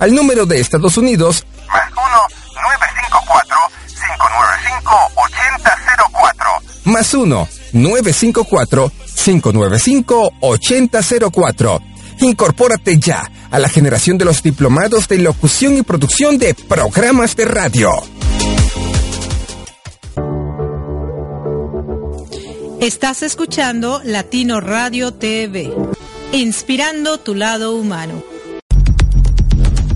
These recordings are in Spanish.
al número de Estados Unidos más 1-954-595-8004. más 1-954-595-8004. Incorpórate ya a la generación de los diplomados de locución y producción de programas de radio. Estás escuchando Latino Radio TV, inspirando tu lado humano.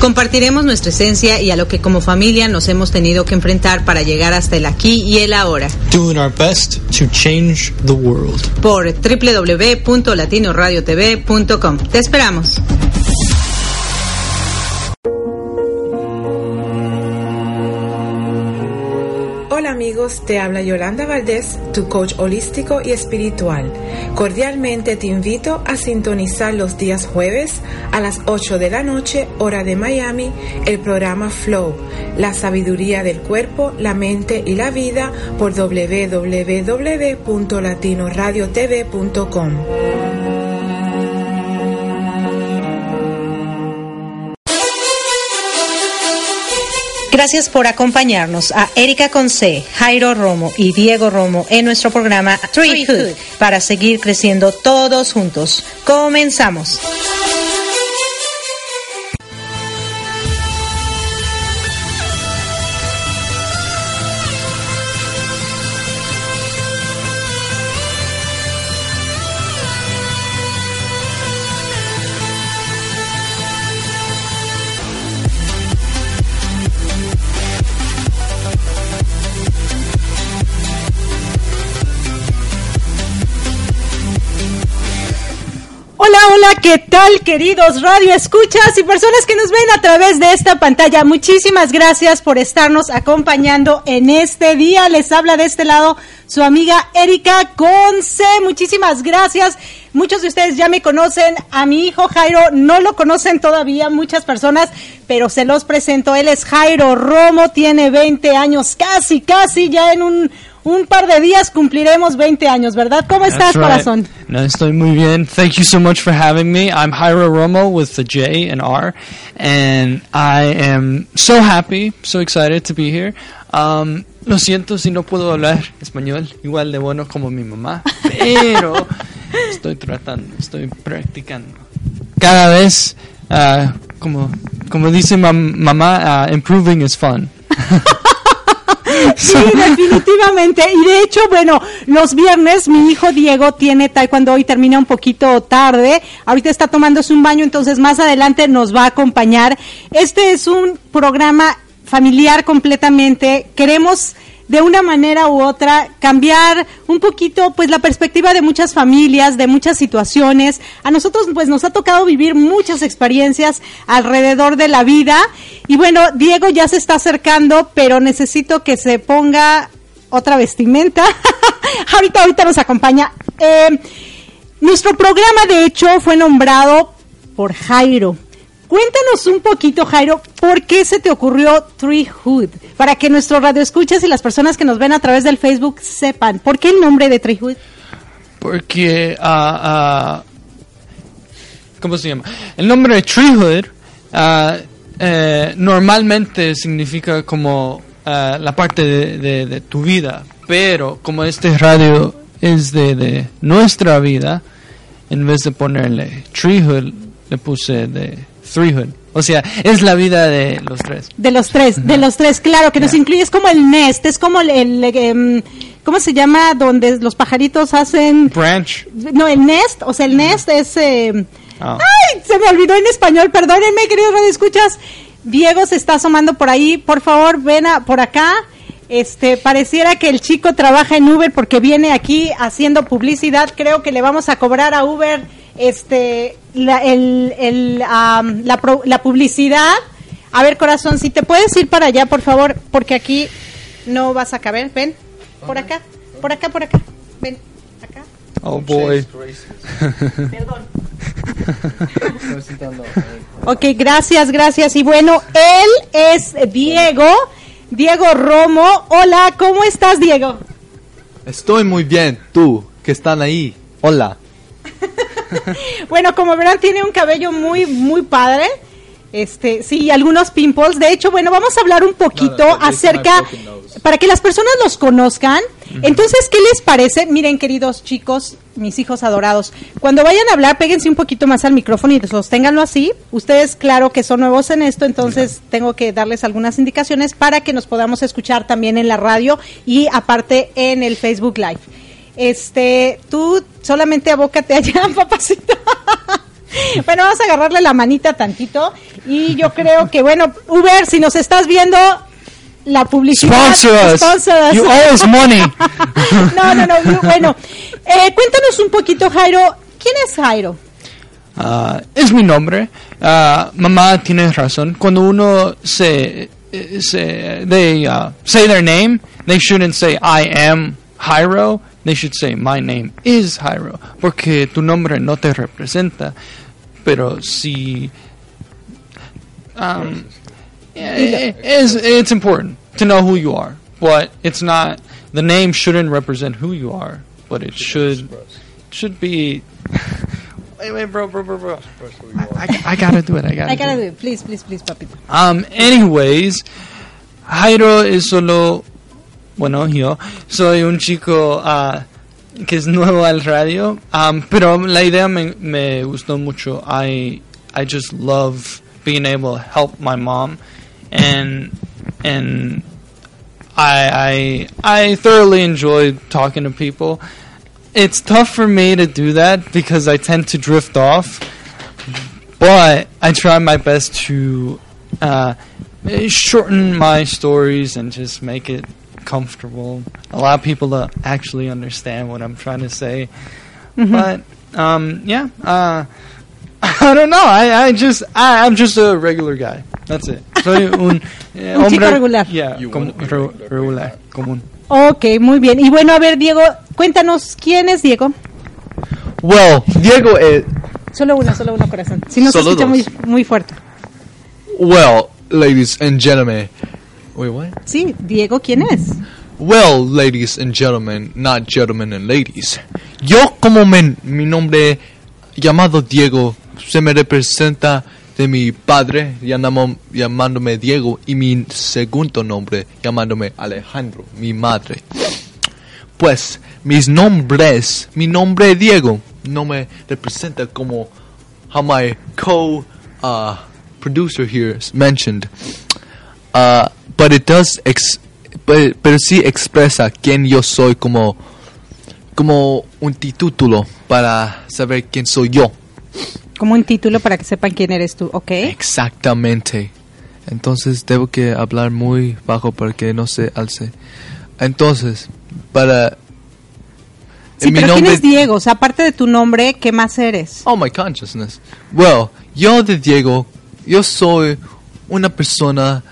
Compartiremos nuestra esencia y a lo que como familia nos hemos tenido que enfrentar para llegar hasta el aquí y el ahora. doing our best to change the world. Por www.latinoradiotv.com. Te esperamos. Te habla Yolanda Valdés, tu coach holístico y espiritual. Cordialmente te invito a sintonizar los días jueves a las 8 de la noche, hora de Miami, el programa Flow, la sabiduría del cuerpo, la mente y la vida por www.latinoradiotv.com. Gracias por acompañarnos a Erika Conce, Jairo Romo y Diego Romo en nuestro programa Treehood para seguir creciendo todos juntos. Comenzamos. Hola, ¿qué tal queridos radio escuchas y personas que nos ven a través de esta pantalla? Muchísimas gracias por estarnos acompañando en este día. Les habla de este lado su amiga Erika Conce. Muchísimas gracias. Muchos de ustedes ya me conocen, a mi hijo Jairo no lo conocen todavía muchas personas, pero se los presento. Él es Jairo Romo, tiene 20 años, casi, casi ya en un un par de días cumpliremos 20 años, ¿verdad? ¿Cómo estás, right. corazón? Estoy muy bien. Thank you so much for having me. I'm Jairo Romo with the J and R, and I am so happy, so excited to be here. Um, lo siento si no puedo hablar español igual de bueno como mi mamá, pero estoy tratando, estoy practicando. Cada vez, ah, como, como dice mam- mamá, ah, improving is fun. Sí, definitivamente. Y de hecho, bueno, los viernes mi hijo Diego tiene taekwondo y termina un poquito tarde. Ahorita está tomándose un baño, entonces más adelante nos va a acompañar. Este es un programa familiar completamente. Queremos de una manera u otra cambiar un poquito pues la perspectiva de muchas familias, de muchas situaciones. A nosotros pues nos ha tocado vivir muchas experiencias alrededor de la vida y bueno, Diego ya se está acercando, pero necesito que se ponga otra vestimenta. ahorita ahorita nos acompaña. Eh, nuestro programa de hecho fue nombrado por Jairo. Cuéntanos un poquito, Jairo, ¿por qué se te ocurrió Treehood? Para que nuestros radioescuchas y las personas que nos ven a través del Facebook sepan, ¿por qué el nombre de Treehood? Porque, ah, ¿cómo se llama? El nombre de Treehood ah, eh, normalmente significa como la parte de tu vida, pero como este radio es de, de nuestra vida, en vez de ponerle Treehood, le puse de Threehood. O sea, es la vida de los tres. De los tres, de los tres, claro, que nos incluye, es como el nest, es como el, el, em, ¿cómo se llama? Donde los pajaritos hacen... Branch. No, el nest, o sea, el nest es... em, Ah. ¡Ay! Se me olvidó en español, perdónenme, queridos radioescuchas. Diego se está asomando por ahí, por favor, ven a, por acá. Este, pareciera que el chico trabaja en Uber porque viene aquí haciendo publicidad. Creo que le vamos a cobrar a Uber este, la, el, el, la, pro- la publicidad. A ver, corazón, si te puedes ir para allá, por favor, porque aquí no vas a caber. Ven, por acá, por acá, por acá. Ven, acá. Oh boy. Perdón. Ok, gracias, gracias. Y bueno, él es Diego, Diego Romo. Hola, ¿cómo estás, Diego? Estoy muy bien, tú, que están ahí. Hola. Bueno, como verán, tiene un cabello muy, muy padre. Este, sí, algunos pimples. De hecho, bueno, vamos a hablar un poquito No, no, acerca, para que las personas los conozcan. Entonces, ¿qué les parece? Miren, queridos chicos, mis hijos adorados, cuando vayan a hablar, péguense un poquito más al micrófono y sosténganlo así. Ustedes, claro que son nuevos en esto, entonces tengo que darles algunas indicaciones para que nos podamos escuchar también en la radio y aparte en el Facebook Live. Este, tú solamente abócate allá, papacito. Bueno, vamos a agarrarle la manita tantito y yo creo que, bueno, Uber, si nos estás viendo, la publicidad... Sponsor us. sponsor us. You owe us money. no, no, no, bueno. Eh, cuéntanos un poquito, Jairo, ¿quién es Jairo? Ah, es mi nombre. Ah, mamá tiene razón. Cuando uno se, eh, se they uh, say their name, they shouldn't say I am Jairo. They should say my name is Jairo, porque tu nombre no te representa. Pero si um, it, it's, it's important to know who you are, but it's not. The name shouldn't represent who you are, but it should should be. wait, wait, bro, bro, bro, bro. I, I, I gotta do it. I gotta. I do gotta it. do it. Please, please, please, papito. Um, anyways, Jairo es solo, bueno, yo soy un chico ah, que es nuevo al radio, um, pero la idea me, me gustó mucho. I, I just love being able to help my mom, and and I, I, I thoroughly enjoy talking to people. It's tough for me to do that because I tend to drift off but I try my best to uh, shorten my stories and just make it comfortable. Allow people to actually understand what I'm trying to say. But um, yeah, uh, I don't know. I, I just I, I'm just a regular guy. That's it. Soy un, eh, Un chico hombre- regular. Yeah, com- re- regular, común. Ok, muy bien. Y bueno, a ver, Diego, cuéntanos, ¿quién es Diego? Well, Diego es. Solo uno, solo uno, corazón. Si no se Solo escucha muy, muy fuerte. Well, ladies and gentlemen. Wait, what? Sí, Diego, ¿quién es? Well, ladies and gentlemen, not gentlemen and ladies. Yo como men, mi nombre llamado Diego se me representa de mi padre llamándome Diego y mi segundo nombre llamándome Alejandro, mi madre. Pues mis nombres, mi nombre Diego no me representa como how my co uh, producer here mentioned. Uh, but it does ex but, pero sí expresa quién yo soy como como un título para saber quién soy yo. Como un título para que sepan quién eres tú, ¿ok? Exactamente. Entonces debo que hablar muy bajo para que no se alce. Entonces, para Sí, mi pero ¿quién nombre- es Diego? O sea, aparte de tu nombre, ¿qué más eres? Oh, my consciousness. Well, yo de Diego, yo soy una persona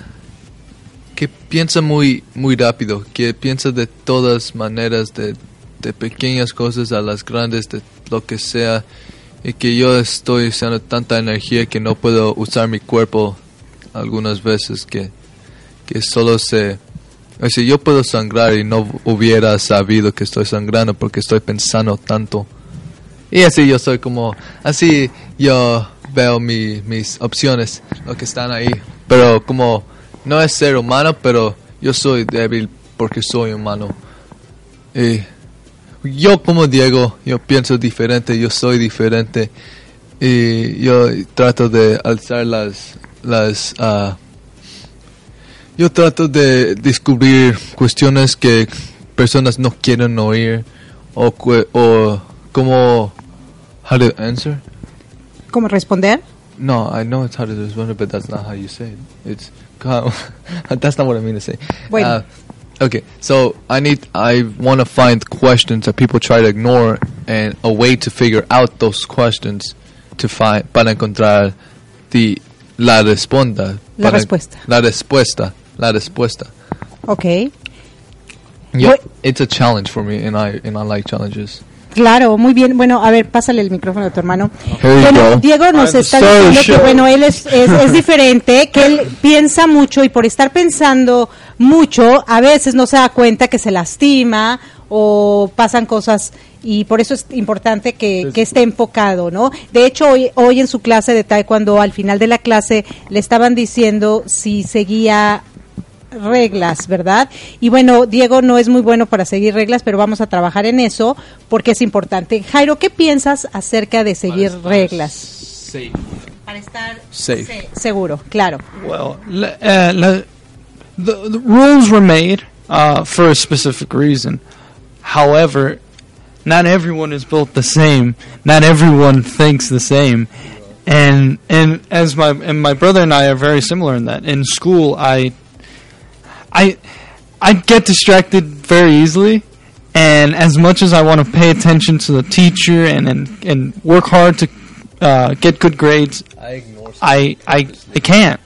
que piensa muy, muy rápido, que piensa de todas maneras, de, de pequeñas cosas a las grandes, de lo que sea, y que yo estoy usando tanta energía que no puedo usar mi cuerpo algunas veces, que, que solo se... O sea, yo puedo sangrar y no hubiera sabido que estoy sangrando porque estoy pensando tanto. Y así yo soy como, así yo veo mi, mis opciones, lo que están ahí. Pero como no es ser humano, pero yo soy débil porque soy humano. Y yo como Diego, yo pienso diferente, yo soy diferente. Y yo trato de alzar las, las, ah, yo trato de descubrir cuestiones que personas no quieren oír o, o como how to answer. ¿Cómo responder? No, I know it's how to respond, but that's not how you say it. It's that's not what I mean to say. Bueno. Uh, okay, so I need I want to find questions that people try to ignore and a way to figure out those questions to find para encontrar the la responda. La para- respuesta. La respuesta. La respuesta. Ok. Yeah, What- it's a challenge for me, and I and I like challenges. Claro, muy bien. Bueno, a ver, pásale el micrófono a tu hermano. Bueno, go. Diego nos I'm está so diciendo que, bueno, él es, es, es diferente, que él piensa mucho y por estar pensando mucho, a veces no se da cuenta que se lastima o pasan cosas y por eso es importante que, que esté enfocado, ¿no? De hecho, hoy, hoy en su clase de taekwondo, al final de la clase, le estaban diciendo si seguía reglas, ¿verdad? Y bueno, Diego no es muy bueno para seguir reglas, pero vamos a trabajar en eso porque es importante. Jairo, ¿qué piensas acerca de seguir reglas? Para estar Safe. se- seguro, claro. Well, uh, la, the, the rules were made uh, for a specific reason. However, not everyone is built the same. Not everyone thinks the same. And and as my and my brother and I are very similar in that. In school, I I I get distracted very easily. And as much as I want to pay attention to the teacher and and, and work hard to uh, get good grades, I ignore. I I I can't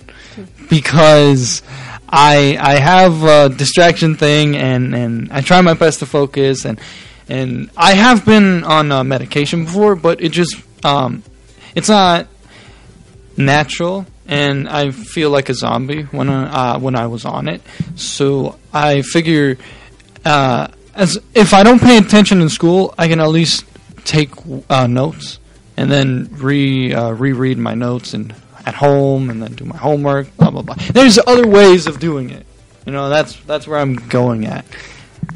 because I I have a distraction thing, and and I try my best to focus, and and I have been on uh, medication before, but it just um, it's not natural, and I feel like a zombie when I, uh, when I was on it. So I figure, uh, as if I don't pay attention in school, I can at least take uh, notes and then re uh, reread my notes and at home, and then do my homework. Blah blah blah. There's other ways of doing it. You know, that's that's where I'm going at.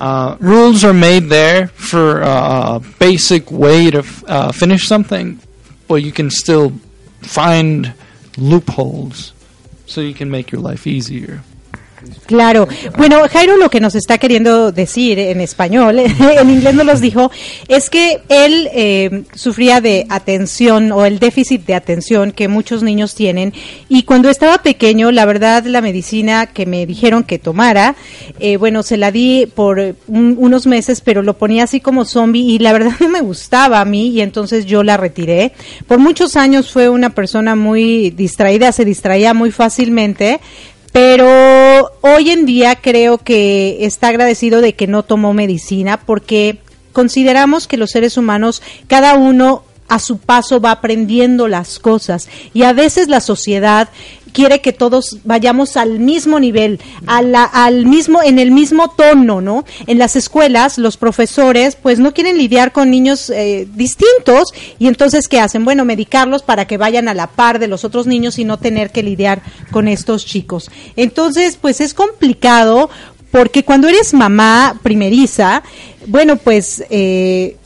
Uh, rules are made there for uh, a basic way to f- uh, finish something, but you can still find loopholes so you can make your life easier. Claro. Bueno, Jairo lo que nos está queriendo decir en español, en inglés no los dijo, es que él eh, sufría de atención o el déficit de atención que muchos niños tienen y cuando estaba pequeño, la verdad, la medicina que me dijeron que tomara, eh, bueno, se la di por un- unos meses, pero lo ponía así como zombie y la verdad no me gustaba a mí y entonces yo la retiré. Por muchos años fue una persona muy distraída, se distraía muy fácilmente, pero hoy en día creo que está agradecido de que no tomó medicina porque consideramos que los seres humanos, cada uno a su paso va aprendiendo las cosas y a veces la sociedad quiere que todos vayamos al mismo nivel, a la- al mismo, en el mismo tono, ¿no? En las escuelas, los profesores, pues no quieren lidiar con niños eh, distintos y entonces, ¿qué hacen? Bueno, medicarlos para que vayan a la par de los otros niños y no tener que lidiar con estos chicos. Entonces, pues es complicado porque cuando eres mamá primeriza, bueno, pues eh,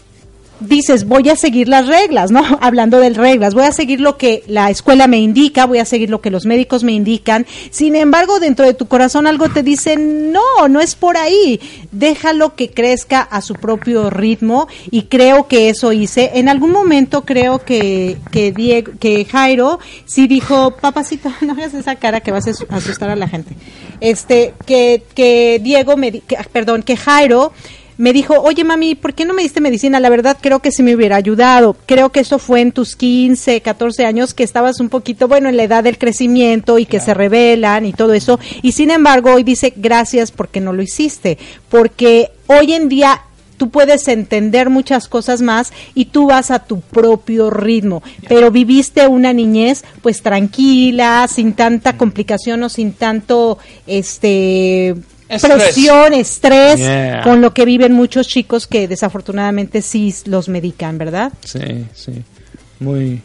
dices, voy a seguir las reglas, ¿no? Hablando de reglas, voy a seguir lo que la escuela me indica, voy a seguir lo que los médicos me indican. Sin embargo, dentro de tu corazón algo te dice, no, no es por ahí. Déjalo que crezca a su propio ritmo y creo que eso hice. En algún momento creo que, que, Diego, que Jairo sí dijo, papacito, no hagas esa cara que vas a asu- asustar a la gente. Este, que, que Diego me, que- perdón, que Jairo me dijo, oye mami, ¿por qué no me diste medicina? La verdad creo que sí me hubiera ayudado. Creo que eso fue en tus 15, 14 años que estabas un poquito, bueno, en la edad del crecimiento y que se rebelan y todo eso. Y sin embargo, hoy dice, gracias porque no lo hiciste. Porque hoy en día tú puedes entender muchas cosas más y tú vas a tu propio ritmo, pero viviste una niñez pues tranquila, sin tanta complicación o sin tanto este Estrés. presión, estrés, Yeah. con lo que viven muchos chicos que desafortunadamente sí los medican, ¿verdad? Sí, sí. Muy.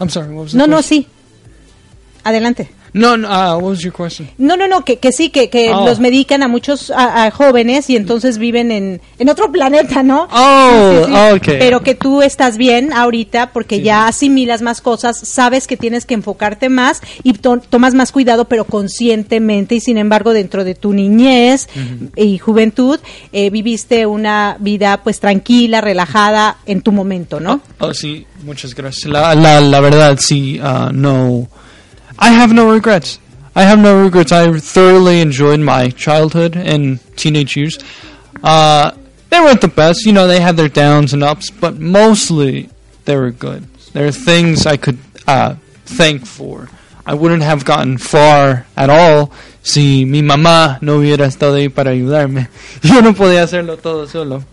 I'm sorry, what was No, no, sí. Adelante. No, no, uh, what was your question? No, no, no, que, que sí, que, que Oh. los medican a muchos a, a jóvenes y entonces viven en, en otro planeta, ¿no? Oh, Sí, sí, sí. ok. Pero que tú estás bien ahorita porque ya asimilas más cosas, sabes que tienes que enfocarte más y to- tomas más cuidado, pero conscientemente. Y sin embargo, dentro de tu niñez y juventud, eh, viviste una vida pues tranquila, relajada en tu momento, ¿no? Oh, sí, muchas gracias. La, la, la verdad, sí, uh, no. I have no regrets. I have no regrets. I thoroughly enjoyed my childhood and teenage years. Uh, they weren't the best, you know, they had their downs and ups, but mostly they were good. There are things I could uh, thank for. I wouldn't have gotten far at all si mi mamá no hubiera estado ahí para ayudarme. Yo no podía hacerlo todo solo.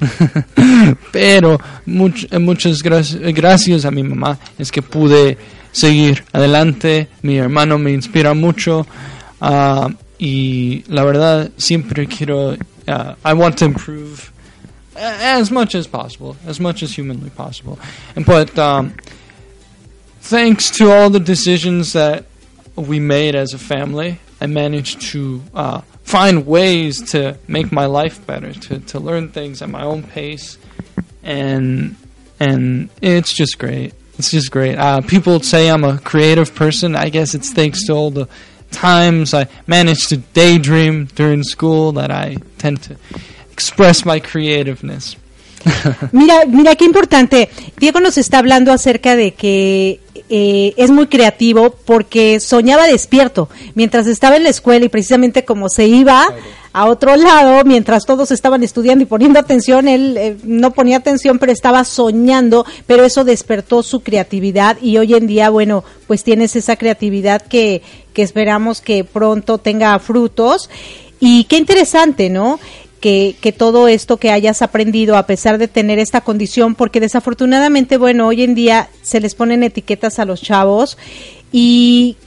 Pero much- muchas gracias, gracias a mi mamá es que pude seguir adelante. Mi hermano me inspira mucho. ah, y la verdad, siempre quiero. ah, I want to improve as much as possible, as much as humanly possible. And but um, thanks to all the decisions that we made as a family, I managed to uh, find ways to make my life better, to, to learn things at my own pace, and and it's just great. It's just great. Uh, people say I'm a creative person. I guess it's thanks to all the times I managed to daydream during school that I tend to express my creativeness. Mira, mira qué importante. Diego nos está hablando acerca de que eh, es muy creativo porque soñaba despierto mientras estaba en la escuela y precisamente como se iba a otro lado mientras todos estaban estudiando y poniendo atención. Él eh, no ponía atención, pero estaba soñando, pero eso despertó su creatividad y hoy en día, bueno, pues tienes esa creatividad que, que esperamos que pronto tenga frutos. Y qué interesante, ¿no? Que, que, todo esto que hayas aprendido a pesar de tener esta condición, porque desafortunadamente, bueno, hoy en día se les ponen etiquetas a los chavos y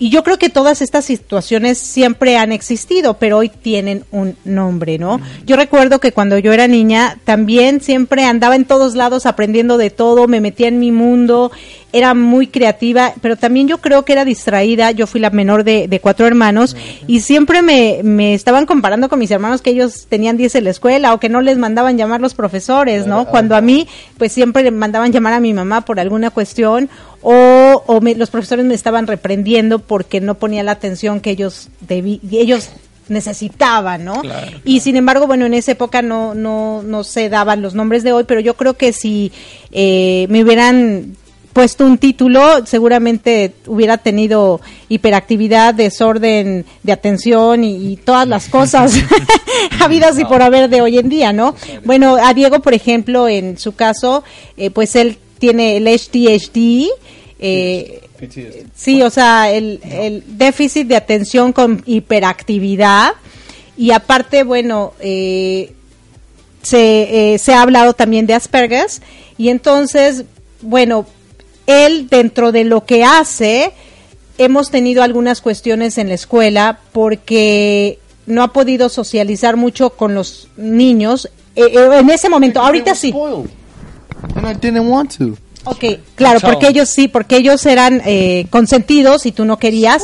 y yo creo que todas estas situaciones siempre han existido, pero hoy tienen un nombre, ¿no? Yo recuerdo que cuando yo era niña también siempre andaba en todos lados aprendiendo de todo, me metía en mi mundo era muy creativa, pero también yo creo que era distraída. Yo fui la menor de, de cuatro hermanos y siempre me, me, estaban comparando con mis hermanos que ellos tenían 10 en la escuela o que no les mandaban llamar los profesores, ¿no? Cuando a mí, pues siempre mandaban llamar a mi mamá por alguna cuestión o, o los profesores me estaban reprendiendo porque no ponía la atención que ellos debí, ellos necesitaban, ¿no? Y sin embargo, bueno, en esa época no, no, no se daban los nombres de hoy, pero yo creo que si eh, me hubieran puesto un título, seguramente hubiera tenido hiperactividad, desorden de atención y, todas las cosas habidas y por haber de hoy en día, ¿no? Bueno, a Diego, por ejemplo, en su caso, eh, pues él tiene el HDHD, eh, sí, o sea, el, el, déficit de atención con hiperactividad y aparte, bueno, eh, se, eh, se ha hablado también de Asperger's y entonces, bueno, él dentro de lo que hace, hemos tenido algunas cuestiones en la escuela porque no ha podido socializar mucho con los niños eh, eh, en ese momento. Ahorita sí. Ok, claro, porque ellos sí, porque ellos eran eh, consentidos y tú no querías.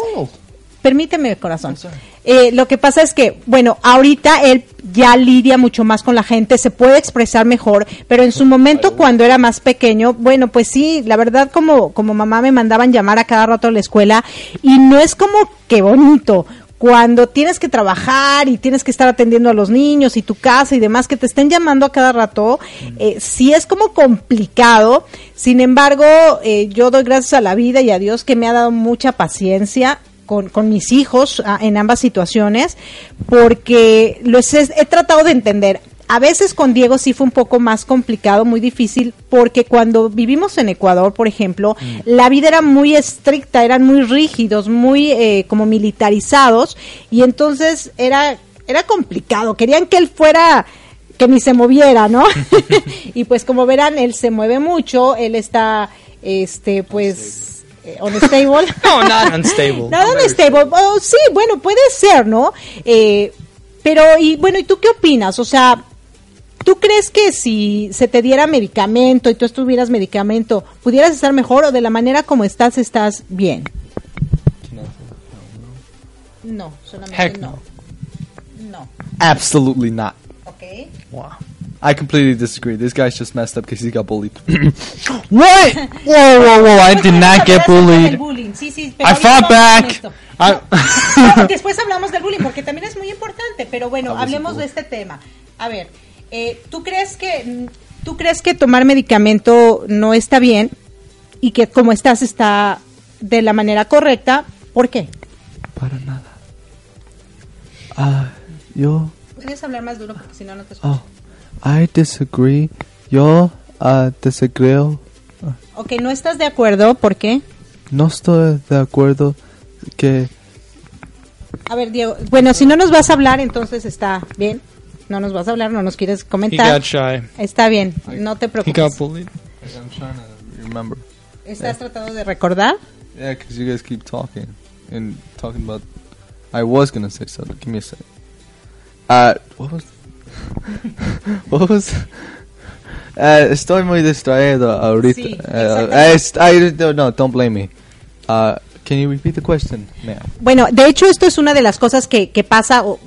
Permíteme, corazón. Eh, lo que pasa es que, bueno, ahorita él ya lidia mucho más con la gente, se puede expresar mejor, pero en su momento cuando era más pequeño, bueno, pues sí, la verdad como, como mamá me mandaban llamar a cada rato a la escuela y no es como que bonito cuando tienes que trabajar y tienes que estar atendiendo a los niños y tu casa y demás, que te estén llamando a cada rato, eh, sí es como complicado. Sin embargo, eh, yo doy gracias a la vida y a Dios que me ha dado mucha paciencia con, con mis hijos ah, en ambas situaciones, porque los he, he tratado de entender. A veces con Diego sí fue un poco más complicado, muy difícil, porque cuando vivimos en Ecuador, por ejemplo, mm. la vida era muy estricta, eran muy rígidos, muy eh, como militarizados, y entonces era, era complicado. Querían que él fuera que ni se moviera, ¿no? y pues como verán, él se mueve mucho, él está, este, pues eh, unstable. no, not unstable. Not unstable. Oh, sí, bueno, puede ser, ¿no? Eh, pero, y bueno, ¿y tú qué opinas? O sea, ¿tú crees que si se te diera medicamento y tú estuvieras medicamento, pudieras estar mejor o de la manera como estás, estás bien? No, solamente Heck no. No. Absolutely not. Okay. Wow. I completely disagree. This guy's just messed up because he got bullied. what? Whoa, whoa, whoa! I did not get bullied. Sí, sí, pero I fought back. No, después hablamos del bullying porque también es muy importante, pero bueno, hablemos de este tema. A ver, eh, ¿tú crees que tú crees que tomar medicamento no está bien y que como estás está de la manera correcta? ¿Por qué? Para nada. Ah, yo. Puedes hablar más duro porque si no no te escucho. Oh, I disagree. Yo uh, desagreo. Ok, no estás de acuerdo, ¿por qué? No estoy de acuerdo que A ver, Diego, bueno, si no nos vas a hablar, entonces está bien. No nos vas a hablar, no nos quieres he comentar. got shy. Está bien, no te He preocupes. got bullied. I'm trying to remember. ¿Estás tratando de recordar? Yeah, because you guys keep talking and talking about. I was gonna say something. Give me a sec. Uh, what was? what was? Uh, estoy muy distraído ahorita. Sí, uh, I don't no, don't blame me. Uh, can you repeat the question, ma'am? Bueno, de hecho esto es una de las cosas que, que pasa o,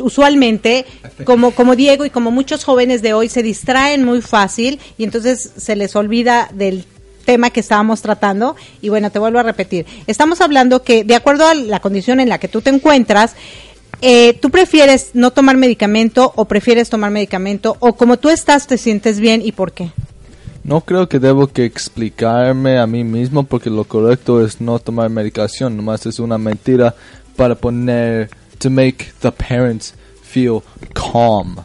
usualmente, como, como Diego y como muchos jóvenes de hoy se distraen muy fácil y entonces se les olvida del tema que estábamos tratando y bueno, te vuelvo a repetir. Estamos hablando que de acuerdo a la condición en la que tú te encuentras, eh, ¿tú prefieres no tomar medicamento o prefieres tomar medicamento o como tú estás te sientes bien y por qué? No creo que debo que explicarme a mí mismo porque lo correcto es no tomar medicación, nomás es una mentira para poner to make the parents feel calm,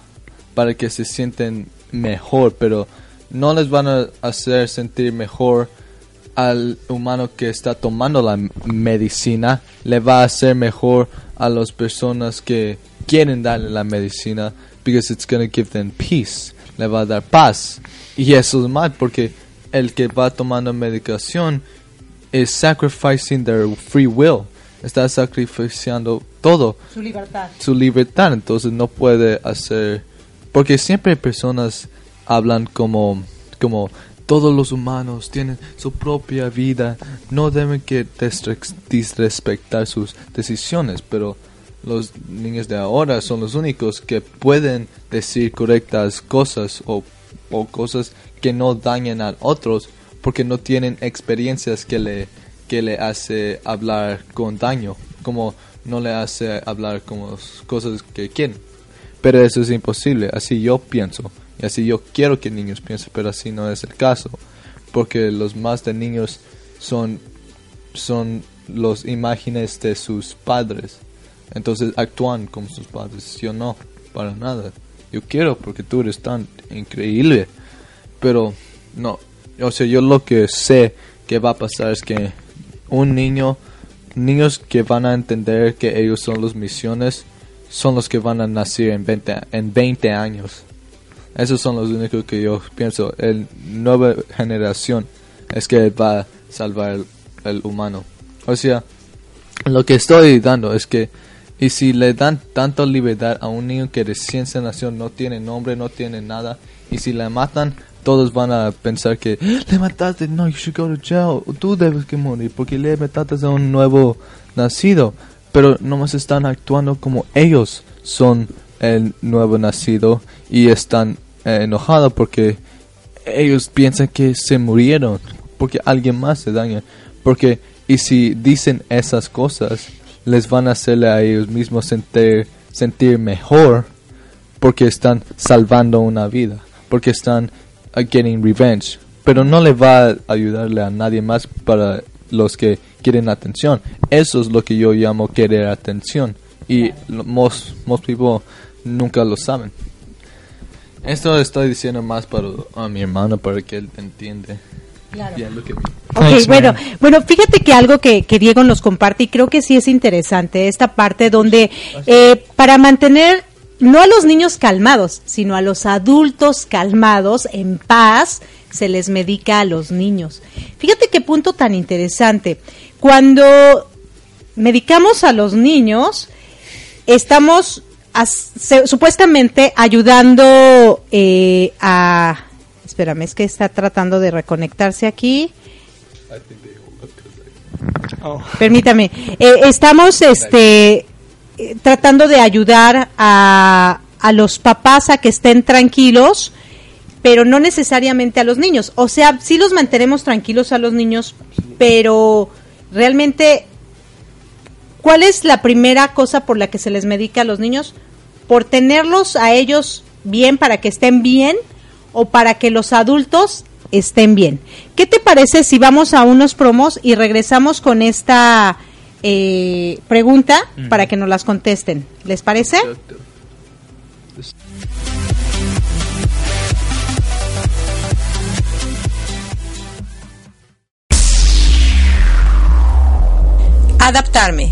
para que se sienten mejor, pero no les van a hacer sentir mejor al humano que está tomando la medicina, le va a hacer mejor a las personas que quieren darle la medicina, because it's going to give them peace, le va a dar paz. Y eso es mal porque el que va tomando medicación es sacrificing their free will, está sacrificando todo, Su libertad. su libertad, entonces no puede hacer porque siempre personas hablan como como todos los humanos tienen su propia vida, no deben que disrespectar sus decisiones, pero los niños de ahora son los únicos que pueden decir correctas cosas o, o cosas que no dañan a otros porque no tienen experiencias que le que le hace hablar con daño, como no le hace hablar como cosas que quieren. Pero eso es imposible, así yo pienso, y así yo quiero que niños piensen, pero así no es el caso, porque los más de niños son, son los imágenes de sus padres, entonces actúan como sus padres, yo no, para nada, yo quiero porque tú eres tan increíble, pero no, o sea, yo lo que sé que va a pasar es que un niño, niños que van a entender que ellos son los misiones, son los que van a nacer en 20, en 20 años. Esos son los únicos que yo pienso. El nueva generación es que va a salvar el, el humano. O sea, lo que estoy dando es que, y si le dan tanta libertad a un niño que recién se nació, no tiene nombre, no tiene nada, y si le matan, todos van a pensar que le mataste, no, you should go to jail, tú debes que morir porque le mataste a un nuevo nacido, pero nomás están actuando como ellos son el nuevo nacido y están eh, enojados porque ellos piensan que se murieron porque alguien más se daña. Porque y si dicen esas cosas les van a hacerle a ellos mismos sentir sentir mejor porque están salvando una vida porque están getting revenge pero no le va a ayudarle a nadie más para los que quieren atención. Eso es lo que yo llamo querer atención y lo- most most people nunca lo saben. Esto estoy diciendo más para a mi hermano para que él entiende. Bien lo que Ok, Thanks, bueno, man. bueno, fíjate que algo que, que Diego nos comparte y creo que sí es interesante, esta parte donde eh, para mantener no a los niños calmados, sino a los adultos calmados, en paz, se les medica a los niños. Fíjate qué punto tan interesante. Cuando medicamos a los niños, estamos as- se- supuestamente ayudando eh, a... Espérame, es que está tratando de reconectarse aquí. Permítame. Eh, estamos este, eh, tratando de ayudar a, a los papás a que estén tranquilos, pero no necesariamente a los niños. O sea, sí los mantenemos tranquilos a los niños, pero realmente, ¿cuál es la primera cosa por la que se les medica a los niños? ¿Por tenerlos a ellos bien para que estén bien o para que los adultos estén bien? ¿Qué te parece si vamos a unos promos y regresamos con esta eh, pregunta para que nos las contesten? ¿Les parece? Adaptarme,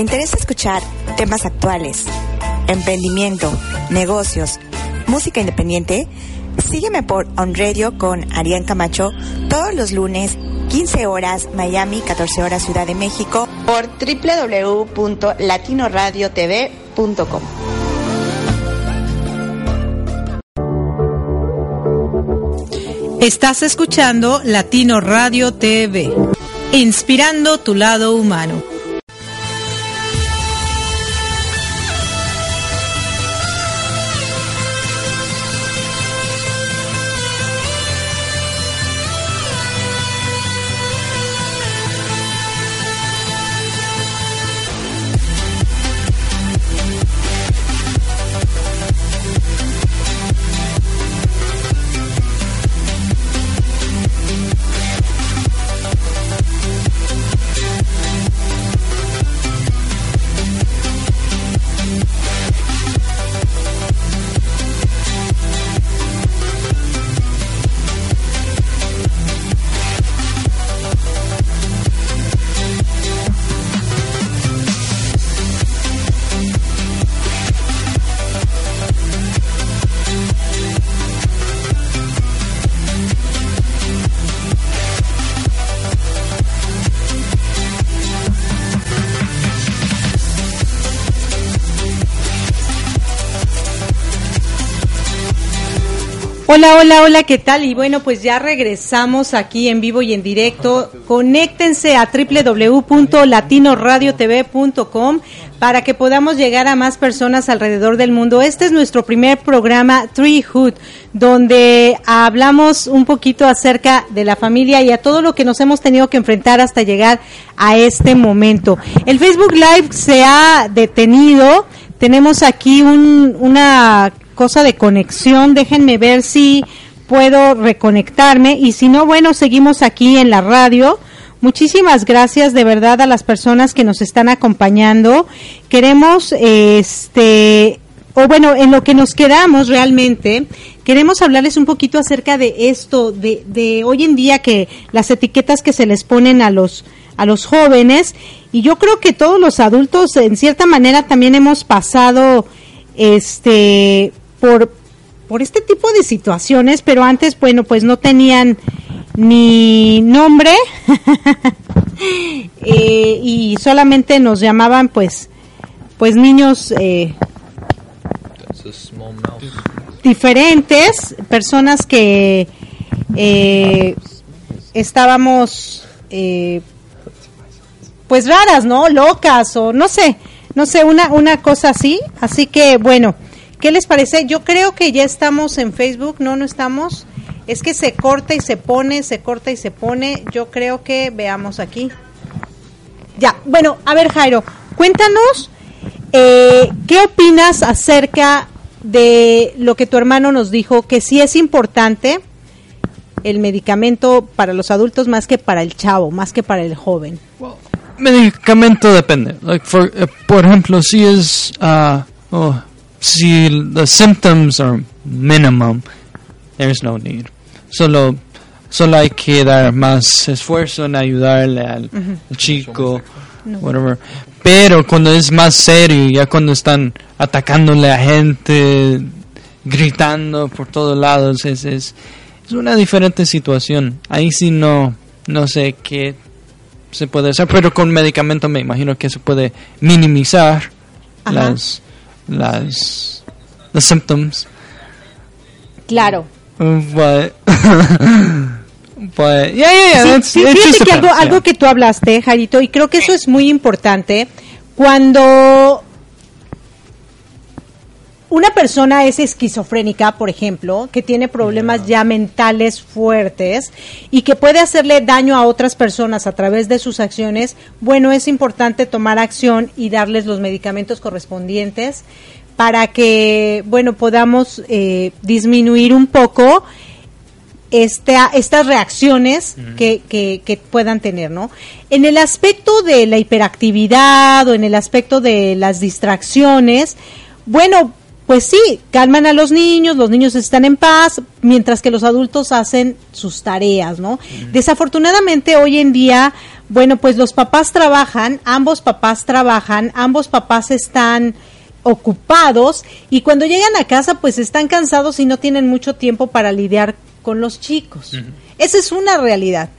¿Te interesa escuchar temas actuales, emprendimiento, negocios, música independiente? Sígueme por On Radio con Arián Camacho todos los lunes, 15 horas Miami, 14 horas Ciudad de México por www.latinoradiotv.com. Estás escuchando Latino Radio TV, inspirando tu lado humano. Hola, hola, hola, ¿qué tal? Y bueno, pues ya regresamos aquí en vivo y en directo. Conéctense a www.latinoradiotv.com para que podamos llegar a más personas alrededor del mundo. Este es nuestro primer programa Treehood, donde hablamos un poquito acerca de la familia y a todo lo que nos hemos tenido que enfrentar hasta llegar a este momento. El Facebook Live se ha detenido. Tenemos aquí un, una cosa de conexión. Déjenme ver si puedo reconectarme y si no, bueno, seguimos aquí en la radio. Muchísimas gracias de verdad a las personas que nos están acompañando. Queremos, este, o bueno, en lo que nos quedamos realmente, queremos hablarles un poquito acerca de esto, de, de hoy en día que las etiquetas que se les ponen a los, a los jóvenes y yo creo que todos los adultos en cierta manera también hemos pasado este por, por este tipo de situaciones, pero antes, bueno, pues no tenían ni nombre eh, y solamente nos llamaban pues pues niños eh, diferentes, personas que eh, estábamos eh, pues raras, ¿no? Locas o no sé, no sé, una, una cosa así. Así que bueno, ¿Qué les parece? Yo creo que ya estamos en Facebook, no, no estamos. Es que se corta y se pone, se corta y se pone. Yo creo que veamos aquí. Ya, bueno, a ver Jairo, cuéntanos, eh, ¿qué opinas acerca de lo que tu hermano nos dijo, que sí es importante el medicamento para los adultos más que para el chavo, más que para el joven? medicamento depende. Like for, eh, por ejemplo, si es... Uh, oh, si the symptoms are minimum, there's no need. Solo, solo hay que dar más esfuerzo en ayudarle al, chico, whatever. Pero cuando es más serio, ya cuando están atacándole a gente, gritando por todos lados, es, es, es una diferente situación. Ahí sí no, no sé qué se puede hacer, pero con medicamento me imagino que se puede minimizar las las los symptoms. Claro. But, but yeah, yeah, yeah. Sí, fíjate que algo, algo que tú hablaste, Jarito, y creo que eso es muy importante cuando una persona es esquizofrénica, por ejemplo, que tiene problemas ya mentales fuertes y que puede hacerle daño a otras personas a través de sus acciones, bueno, es importante tomar acción y darles los medicamentos correspondientes para que, bueno, podamos eh, disminuir un poco este, estas reacciones que, que, que, puedan tener, ¿no? En el aspecto de la hiperactividad o en el aspecto de las distracciones, bueno, pues sí, calman a los niños, los niños están en paz, mientras que los adultos hacen sus tareas, ¿no? Desafortunadamente hoy en día, bueno, pues los papás trabajan, ambos papás trabajan, ambos papás están ocupados y cuando llegan a casa pues están cansados y no tienen mucho tiempo para lidiar con los chicos. Esa es una realidad.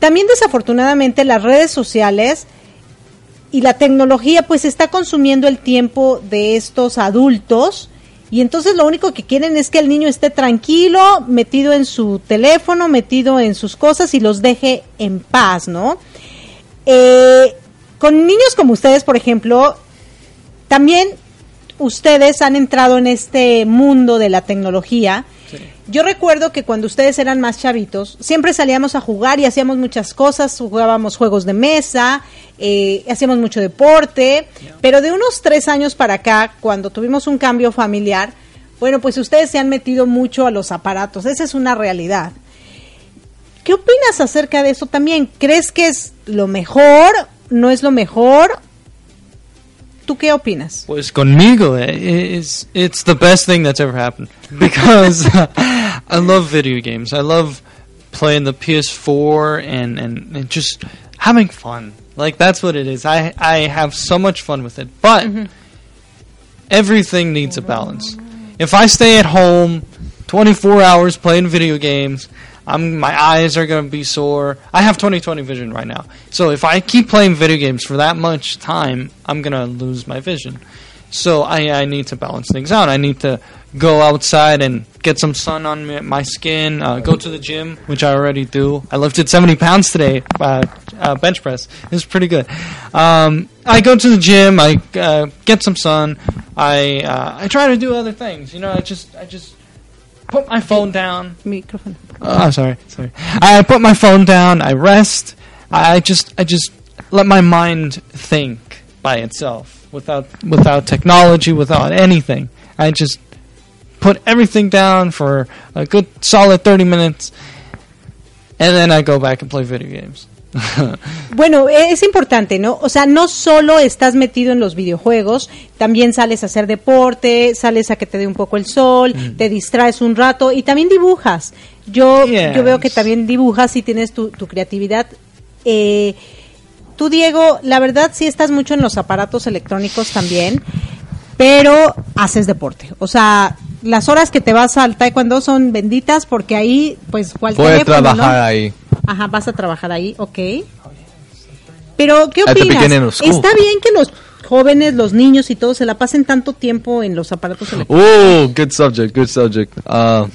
También desafortunadamente las redes sociales y la tecnología pues está consumiendo el tiempo de estos adultos y entonces lo único que quieren es que el niño esté tranquilo, metido en su teléfono, metido en sus cosas y los deje en paz, ¿no? Eh, con niños como ustedes, por ejemplo, también ustedes han entrado en este mundo de la tecnología. Yo recuerdo que cuando ustedes eran más chavitos, siempre salíamos a jugar y hacíamos muchas cosas, jugábamos juegos de mesa, eh, hacíamos mucho deporte, pero de unos tres años para acá, cuando tuvimos un cambio familiar, bueno, pues ustedes se han metido mucho a los aparatos, esa es una realidad. ¿Qué opinas acerca de eso también? ¿Crees que es lo mejor? ¿No es lo mejor? ¿Tú qué opinas? Pues conmigo, eh, it's, it's the best thing that's ever happened. Because I love video games. I love playing the PS4 and, and, and, just having fun. Like, that's what it is. I, I have so much fun with it. But mm-hmm. everything needs a balance. If I stay at home 24 hours playing video games, I'm my eyes are gonna be sore. I have 20/20 vision right now, so if I keep playing video games for that much time, I'm gonna lose my vision. So I, I need to balance things out. I need to go outside and get some sun on my, skin, uh, go to the gym, which I already do. I lifted 70 pounds today, uh, uh, bench press. Was pretty good. Um, I go to the gym, I uh, get some sun, I uh, I try to do other things. You know, I just I just put my phone down. Micrófono. Oh, sorry, sorry. I put my phone down. I rest. I just, I just let my mind think by itself, without, without technology, without anything. I just put everything down for a good solid thirty minutes, and then I go back and play video games. Bueno, es importante, ¿no? O sea, no solo estás metido en los videojuegos, también sales a hacer deporte, sales a que te dé un poco el sol, te distraes un rato y también dibujas. Yo, Yes. yo veo que también dibujas y tienes tu, tu creatividad. Eh, tú, Diego, la verdad sí estás mucho en los aparatos electrónicos también, pero haces deporte. O sea, las horas que te vas al taekwondo son benditas porque ahí, pues, cual Voy a teléfono, ¿no? trabajar ahí. Ajá, vas a trabajar ahí, ok. Pero, ¿qué the opinas? ¿Está bien que los jóvenes, los niños y todos se la pasen tanto tiempo en los aparatos electrónicos? Oh, good subject, good subject. Uh,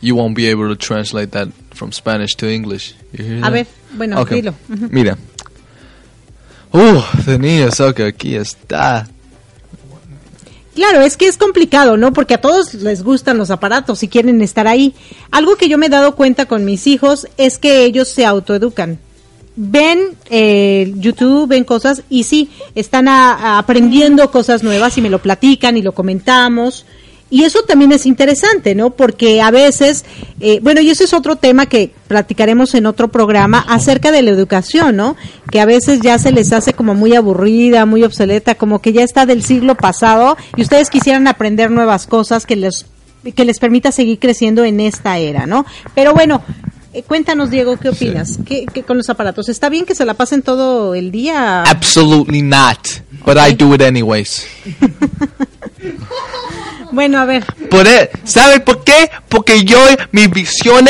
you won't be able to translate that from Spanish to English. You hear A ver, bueno, Okay. dilo. Ujú. Mira. Uh, de niños, ok, aquí está. Claro, es que es complicado, ¿no? Porque a todos les gustan los aparatos y quieren estar ahí. Algo que yo me he dado cuenta con mis hijos es que ellos se autoeducan. Ven eh, YouTube, ven cosas y sí, están aprendiendo cosas nuevas y me lo platican y lo comentamos. Y eso también es interesante, ¿no? Porque a veces, eh, bueno, y ese es otro tema que platicaremos en otro programa acerca de la educación, ¿no? Que a veces ya se les hace como muy aburrida, muy obsoleta, como que ya está del siglo pasado y ustedes quisieran aprender nuevas cosas que les que les permita seguir creciendo en esta era, ¿no? Pero bueno, eh, cuéntanos, Diego, ¿qué opinas? ¿Qué, qué con los aparatos? ¿Está bien que se la pasen todo el día? Absolutely not. But I do it anyways. Bueno, a ver, Por e- ¿Sabe por qué? Porque yo, mi visión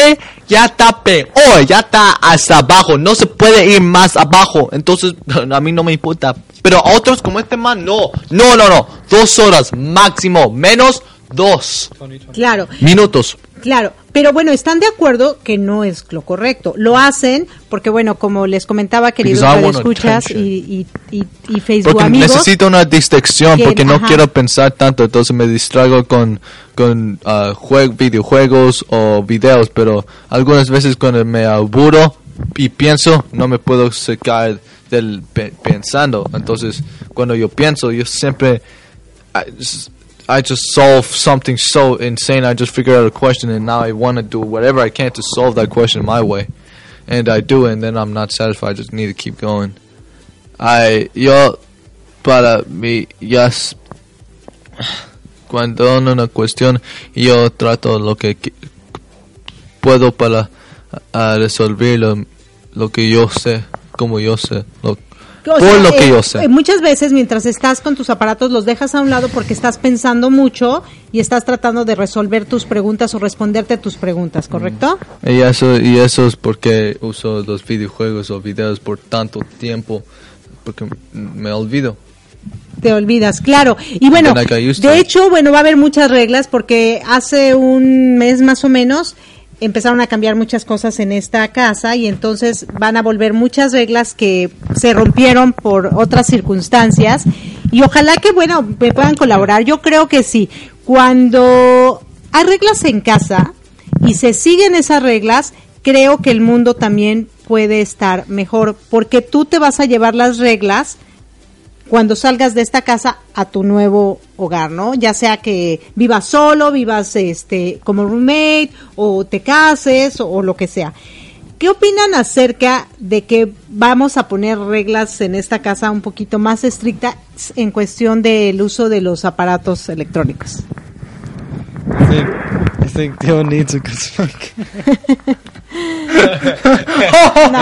ya está peor, ya está hasta abajo, no se puede ir más abajo, entonces a mí no me importa. Pero a otros como este man, no, no, no, no, dos horas máximo, menos dos claro. minutos. Claro, pero bueno, están de acuerdo que no es lo correcto. Lo hacen porque, bueno, como les comentaba, queridos escuchas y, y, y, y Facebook Porque amigos. necesito una distracción, que- porque no quiero pensar tanto, entonces me distraigo con, con ah, jue- videojuegos o videos, pero algunas veces cuando me aburro y pienso, no me puedo sacar del pe- pensando. Entonces, cuando yo pienso, yo siempre... I just, solve something so insane. I just figure out a question, and now I want to do whatever I can to solve that question my way, and I do, and then I'm not satisfied. I just need to keep going. I yo para mí ya s- cuando una cuestión yo trato lo que puedo para a resolver lo, lo que yo sé como yo sé lo, O por sea, lo que eh, yo sé eh, Muchas veces mientras estás con tus aparatos los dejas a un lado porque estás pensando mucho y estás tratando de resolver tus preguntas o responderte a tus preguntas, ¿correcto? y eso y eso es porque uso los videojuegos o videos por tanto tiempo porque me olvido Te olvidas, claro. Y bueno, de hecho, bueno, va a haber muchas reglas porque hace un mes más o menos empezaron a cambiar muchas cosas en esta casa y entonces van a volver muchas reglas que se rompieron por otras circunstancias y ojalá que, bueno, me puedan colaborar. Yo creo que sí. Cuando hay reglas en casa y se siguen esas reglas, creo que el mundo también puede estar mejor porque tú te vas a llevar las reglas cuando salgas de esta casa a tu nuevo hogar, ¿no? Ya sea que vivas solo, vivas este como roommate o te cases o, o lo que sea. ¿Qué opinan acerca de que vamos a poner reglas en esta casa un poquito más estrictas en cuestión del uso de los aparatos electrónicos? I think, I think A.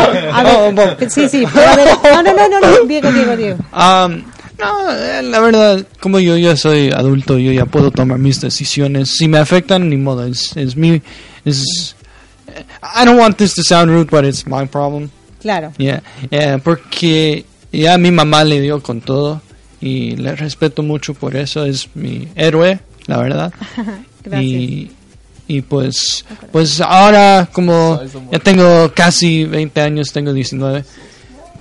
No, sí, sí, pero a ver, no, no, no, no, Diego, Diego, Diego. Um, no, eh, la verdad, como yo ya soy adulto, yo ya puedo tomar mis decisiones. Si me afectan, ni modo, es, es mi, es, I don't want this to sound rude, but it's my problem. Claro. Yeah, yeah, porque ya mi mamá le dio con todo y le respeto mucho por eso, es mi héroe, la verdad. Gracias. Y, y pues, pues ahora como ya tengo casi 20 años, tengo 19,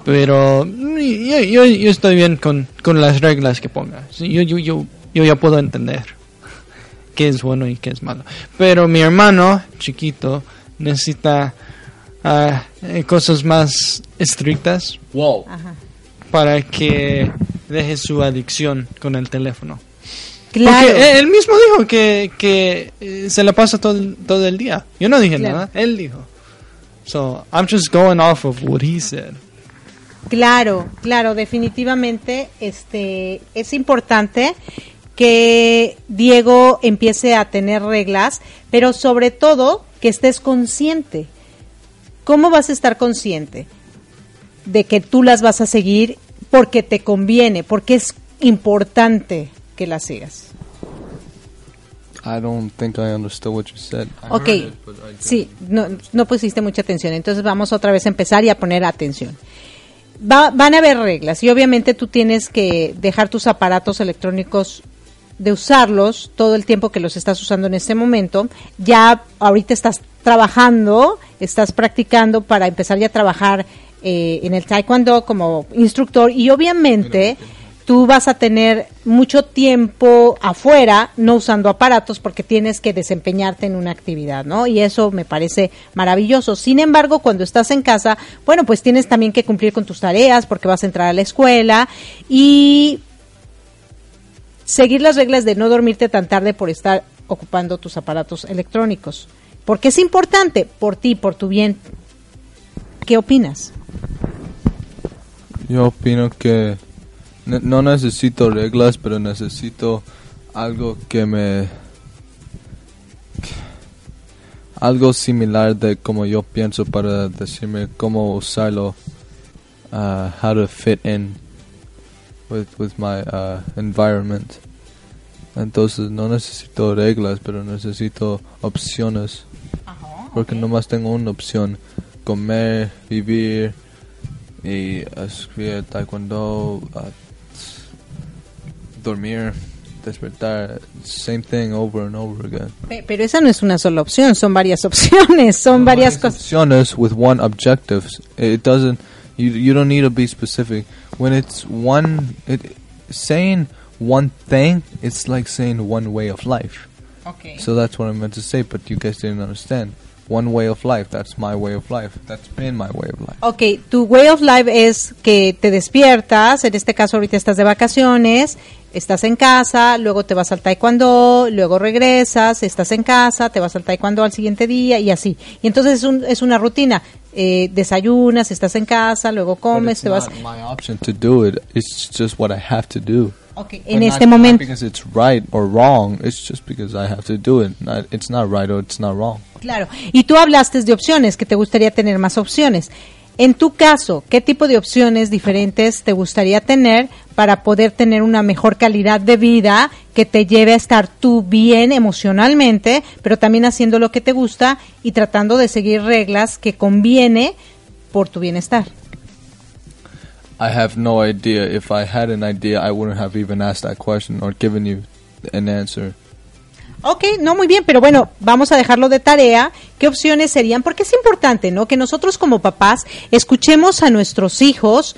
pero mm, yo, yo, yo estoy bien con, con las reglas que ponga. Yo, yo, yo, yo ya puedo entender qué es bueno y qué es malo. Pero mi hermano chiquito necesita ah, eh, cosas más estrictas Wow. Para que deje su adicción con el teléfono. Claro. Porque él- mismo dijo que, que eh, se la pasa todo, el- todo el día. Yo no dije Claro. nada, él dijo. So, I'm just going off of what he said. Claro, claro, definitivamente este es importante que Diego empiece a tener reglas, pero sobre todo que estés consciente. ¿Cómo vas a estar consciente de que tú las vas a seguir porque te conviene, porque es importante que las sigas? I don't think I understood what you said. Ok, it, but I didn't. sí, no, no pusiste mucha atención, entonces vamos otra vez a empezar y a poner atención. Va- van a haber reglas y obviamente tú tienes que dejar tus aparatos electrónicos de usarlos todo el tiempo que los estás usando en este momento. Ya ahorita estás trabajando, estás practicando para empezar ya a trabajar eh, en el taekwondo como instructor y obviamente tú vas a tener mucho tiempo afuera no usando aparatos porque tienes que desempeñarte en una actividad, ¿no? Y eso me parece maravilloso. Sin embargo, cuando estás en casa, bueno, pues tienes también que cumplir con tus tareas porque vas a entrar a la escuela y seguir las reglas de no dormirte tan tarde por estar ocupando tus aparatos electrónicos. Porque es importante por ti, por tu bien. ¿Qué opinas? Yo opino que no necesito reglas, pero necesito algo que me... Algo similar de como yo pienso para decirme cómo usarlo, uh, how to fit in with, with my uh, environment. Entonces no necesito reglas, pero necesito opciones. Porque nomás tengo una opción, comer, vivir, y escribir taekwondo, uh, dormir, despertar, same thing over and over again. Pe- Pero esa no es una sola opción, son varias opciones, son varias cosas. Opciones with one objective. It doesn't. You you don't need to be specific. When it's one, it saying one thing, it's like saying one way of life. So that's what I meant to say, but you guys didn't understand. One way of life. That's my way of life. That's been my way of life. Ok, tu way of life es que te despiertas, en este caso ahorita estás de vacaciones, estás en casa, luego te vas al taekwondo, luego regresas, estás en casa, te vas al taekwondo al siguiente día y así. Y entonces es, un, es una rutina. Eh, desayunas, estás en casa, luego comes, te vas... my option to do it. It's just what I have to do. Ok, But en este momento... because it's right or wrong. It's just because I have to do it. Not, it's not right or it's not wrong. Claro. Y tú hablaste de opciones, que te gustaría tener más opciones. En tu caso, ¿qué tipo de opciones diferentes te gustaría tener para poder tener una mejor calidad de vida que te lleve a estar tú bien emocionalmente, pero también haciendo lo que te gusta y tratando de seguir reglas que conviene por tu bienestar? I have no idea. If I had an idea, I wouldn't have even asked that question or given you an answer. Ok, no muy bien, pero bueno, vamos a dejarlo de tarea. ¿Qué opciones serían? Porque es importante, ¿no? Que nosotros como papás escuchemos a nuestros hijos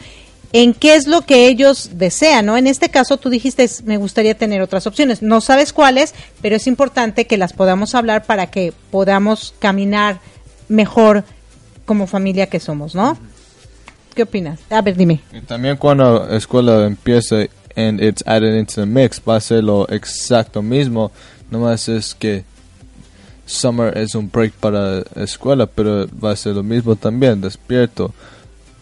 en qué es lo que ellos desean, ¿no? En este caso tú dijiste, me gustaría tener otras opciones. No sabes cuáles, pero es importante que las podamos hablar para que podamos caminar mejor como familia que somos, ¿no? ¿Qué opinas? A ver, dime. También cuando la escuela empieza and it's added into the mix, va a ser lo exacto mismo. Nomás es que summer es un break para la escuela, pero va a ser lo mismo también, despierto.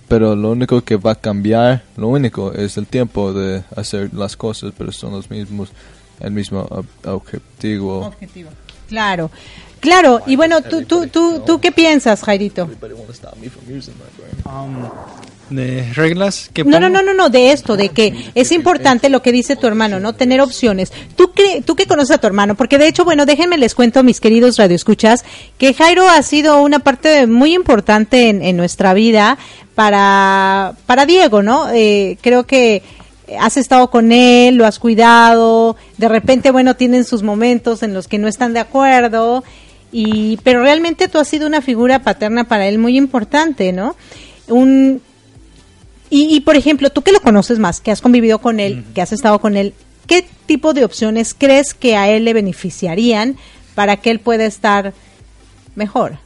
Pero lo único que va a cambiar, lo único es el tiempo de hacer las cosas, pero son los mismos, el mismo ob- objetivo. Claro, claro. Y bueno, ¿tú, tú, tú, tú qué piensas, Jairito? Um, de reglas que No, no, no, no, no, de esto, de que es importante lo que dice tu hermano, ¿no? Tener opciones. ¿Tú, cre- tú que conoces a tu hermano, porque de hecho, bueno, déjenme les cuento, mis queridos radioescuchas, que Jairo ha sido una parte muy importante en, en nuestra vida para, para Diego, ¿no? Eh, creo que has estado con él, lo has cuidado, de repente, bueno, tienen sus momentos en los que no están de acuerdo, y, pero realmente tú has sido una figura paterna para él muy importante, ¿no? Un, y, y, por ejemplo, tú que lo conoces más, que has convivido con él, que has estado con él, ¿qué tipo de opciones crees que a él le beneficiarían para que él pueda estar mejor?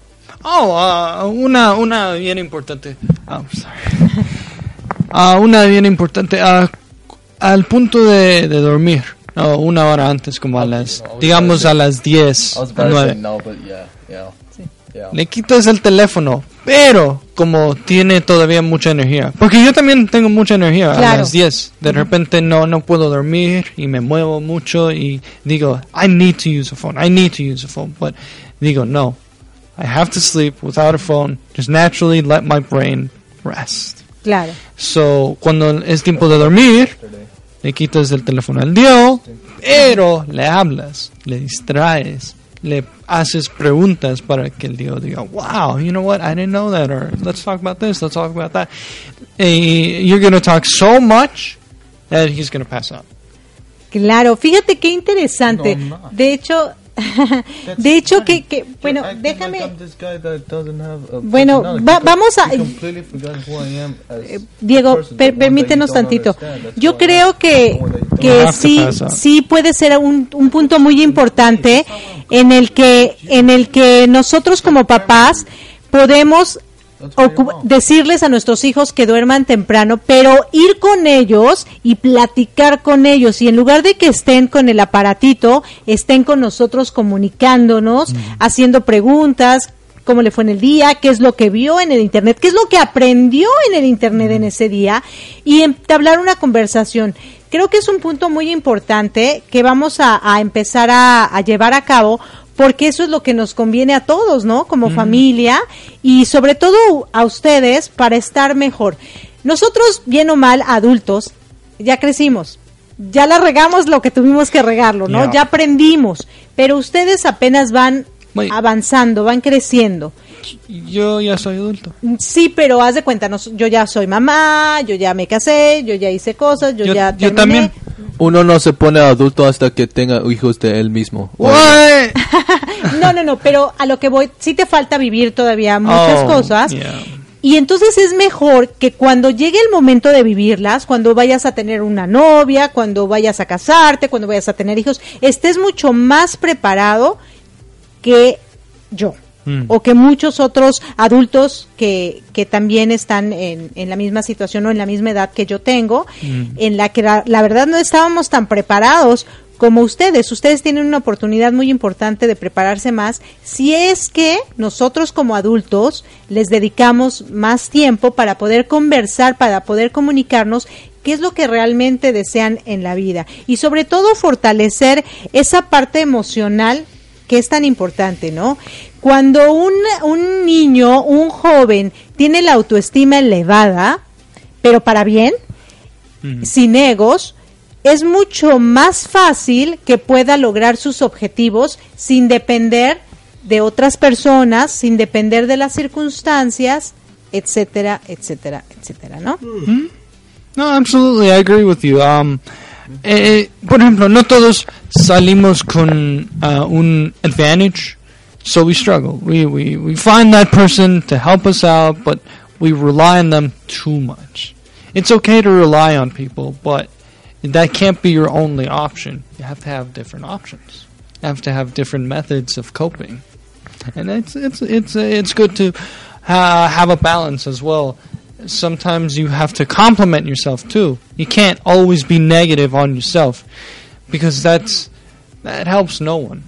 Oh, uh, una, una bien importante. Oh, sorry. Uh, una bien importante. Al punto de, de dormir. No, una hora antes, como a las, digamos a las 10, 9. Le quitas el teléfono, pero como tiene todavía mucha energía, porque yo también tengo mucha energía a las 10, de repente no, no puedo dormir y me muevo mucho y digo, I need to use a phone, I need to use a phone, but digo, no, I have to sleep without a phone, just naturally let my brain rest. Claro. So, cuando es tiempo de dormir, le quitas el teléfono al dio, pero le hablas, le distraes, le haces preguntas para que el dio diga, wow, you know what, I didn't know that, or let's talk about this, let's talk about that. You're going to talk so much that he's going to pass out. Claro, fíjate qué interesante. De hecho, de hecho que, que bueno, déjame Bueno, va- vamos a- Eh, Diego, per- permítenos tantito. Yo creo que, que sí, sí puede ser un, un punto muy importante en el que, en el que nosotros como papás podemos decirles a nuestros hijos que duerman temprano, pero ir con ellos y platicar con ellos. Y en lugar de que estén con el aparatito, estén con nosotros comunicándonos, haciendo preguntas, cómo le fue en el día, qué es lo que vio en el internet, qué es lo que aprendió en el internet en ese día y entablar una conversación. Creo que es un punto muy importante que vamos a, a empezar a, a llevar a cabo porque eso es lo que nos conviene a todos, ¿no? Como familia y sobre todo a ustedes para estar mejor. Nosotros, bien o mal, adultos, ya crecimos. Ya la regamos lo que tuvimos que regarlo, ¿no? Ya. Ya aprendimos, pero ustedes apenas van Muy- avanzando, van creciendo. Yo ya soy adulto. Sí, pero haz de cuenta, nos- yo ya soy mamá, yo ya me casé, yo ya hice cosas, yo, Yo- ya yo terminé. también. Uno no se pone adulto hasta que tenga hijos de él mismo. No, no, no, pero a lo que voy, sí te falta vivir todavía muchas Oh, cosas. yeah. Y entonces es mejor que cuando llegue el momento de vivirlas, cuando vayas a tener una novia, cuando vayas a casarte, cuando vayas a tener hijos, estés mucho más preparado que yo. Mm. O que muchos otros adultos que, que también están en, en la misma situación o en la misma edad que yo tengo, en la que la, la verdad no estábamos tan preparados como ustedes. Ustedes tienen una oportunidad muy importante de prepararse más si es que nosotros como adultos les dedicamos más tiempo para poder conversar, para poder comunicarnos qué es lo que realmente desean en la vida y sobre todo fortalecer esa parte emocional que es tan importante, ¿no? Cuando un, un niño, un joven, tiene la autoestima elevada, pero para bien, sin egos, es mucho más fácil que pueda lograr sus objetivos sin depender de otras personas, sin depender de las circunstancias, etcétera, etcétera, etcétera, ¿no? No, absolutely, I agree with you. Um, eh, por ejemplo, no todos salimos con uh, un advantage, so we struggle. We, we, we find that person to help us out, but we rely on them too much. It's okay to rely on people, but that can't be your only option. You have to have different options. You have to have different methods of coping, and it's it's it's it's good to have a balance as well sometimes you have to compliment yourself too. You can't always be negative on yourself because that's that helps no one.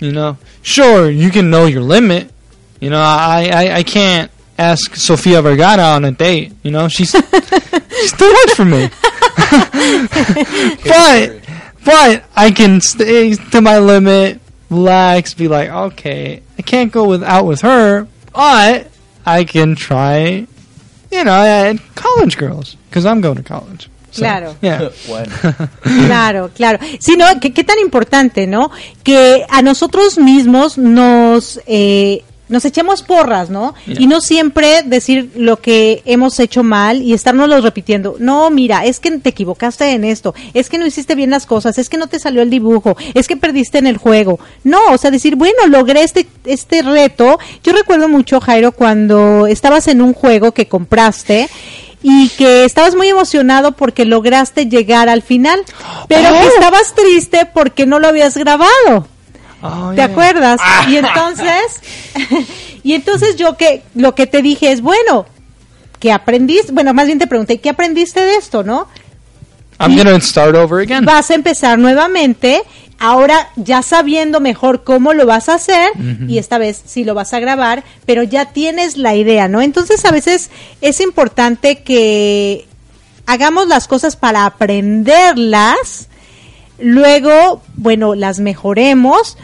You know, sure you can know your limit. You know, I I, I can't ask Sofia Vergara on a date. You know, she's she's too much for me. but but I can stay to my limit, relax, be like, okay, I can't go with out with her, but I can try you know, college girls, because I'm going to college. Claro. Yeah. Claro, claro. Sí, no, que- qué tan importante, ¿no? Que a nosotros mismos nos, eh, nos echemos porras, ¿no? Y no siempre decir lo que hemos hecho mal y estarnos repitiendo. No, mira, es que te equivocaste en esto, es que no hiciste bien las cosas, es que no te salió el dibujo, es que perdiste en el juego. No, o sea, decir, bueno, logré este, este reto. Yo recuerdo mucho, Jairo, cuando estabas en un juego que compraste y que estabas muy emocionado porque lograste llegar al final, pero que Oh. estabas triste porque no lo habías grabado. Oh, ¿Te yeah. acuerdas? Y entonces, y entonces yo que lo que te dije es, bueno, ¿qué aprendiste? Bueno, más bien te pregunté, ¿qué aprendiste de esto, no? I'm to start over again. Vas a empezar nuevamente, ahora ya sabiendo mejor cómo lo vas a hacer, y esta vez sí lo vas a grabar, pero ya tienes la idea, ¿no? Entonces a veces es importante que hagamos las cosas para aprenderlas, luego, bueno, las mejoremos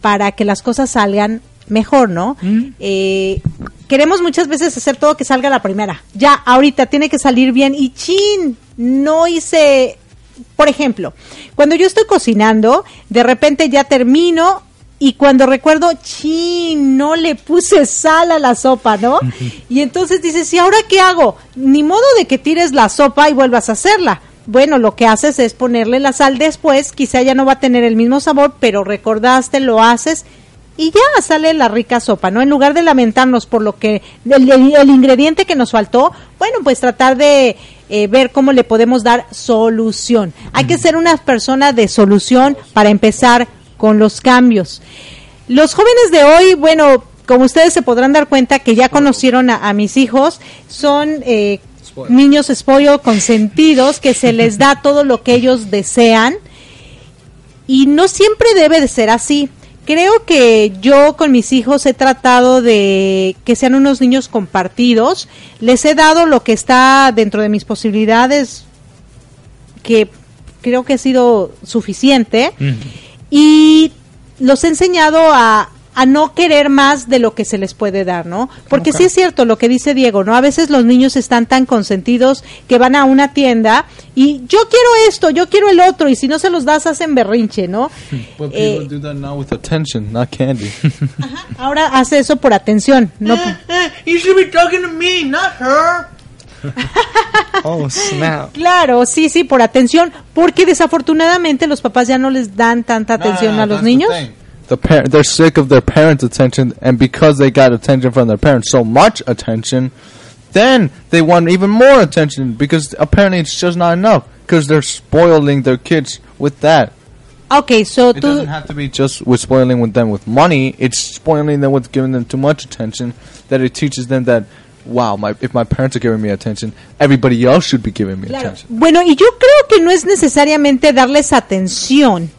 para que las cosas salgan mejor, ¿no? Eh, queremos muchas veces hacer todo que salga la primera. Ya, ahorita tiene que salir bien y chin, no hice, por ejemplo, cuando yo estoy cocinando, de repente ya termino y cuando recuerdo, chin, no le puse sal a la sopa, ¿no? Y entonces dices, ¿y ahora qué hago? Ni modo de que tires la sopa y vuelvas a hacerla. Bueno, lo que haces es ponerle la sal después, quizá ya no va a tener el mismo sabor, pero recordaste, lo haces y ya sale la rica sopa, ¿no? En lugar de lamentarnos por lo que el, el- el ingrediente que nos faltó, bueno, pues tratar de eh, ver cómo le podemos dar solución. Hay que ser una persona de solución para empezar con los cambios. Los jóvenes de hoy, bueno, como ustedes se podrán dar cuenta que ya conocieron a, a mis hijos, son eh, niños spoiled, consentidos, que se les da todo lo que ellos desean y no siempre debe de ser así. Creo que yo con mis hijos he tratado de que sean unos niños compartidos. Les he dado lo que está dentro de mis posibilidades, que creo que ha sido suficiente. Y los he enseñado a, a no querer más de lo que se les puede dar, ¿no? Porque sí es cierto lo que dice Diego, ¿no? A veces los niños están tan consentidos que van a una tienda y yo quiero esto, yo quiero el otro, y si no se los das hacen berrinche, ¿no? But Eh. Ahora hace eso por atención, no por- You should be talking to me, not her. oh, snap. Claro, sí, sí, por atención, porque desafortunadamente los papás ya no les dan tanta atención a los niños. The parent, they're sick of their parents' attention, and because they got attention from their parents, so much attention, then they want even more attention because apparently it's just not enough because they're spoiling their kids with that. Ok, so It doesn't have to be just with spoiling with them with money. It's spoiling them with giving them too much attention. That it teaches them that, wow, my if my parents are giving me attention, everybody else should be giving me Claro. attention. Bueno, y yo creo que no es necesariamente darles atención.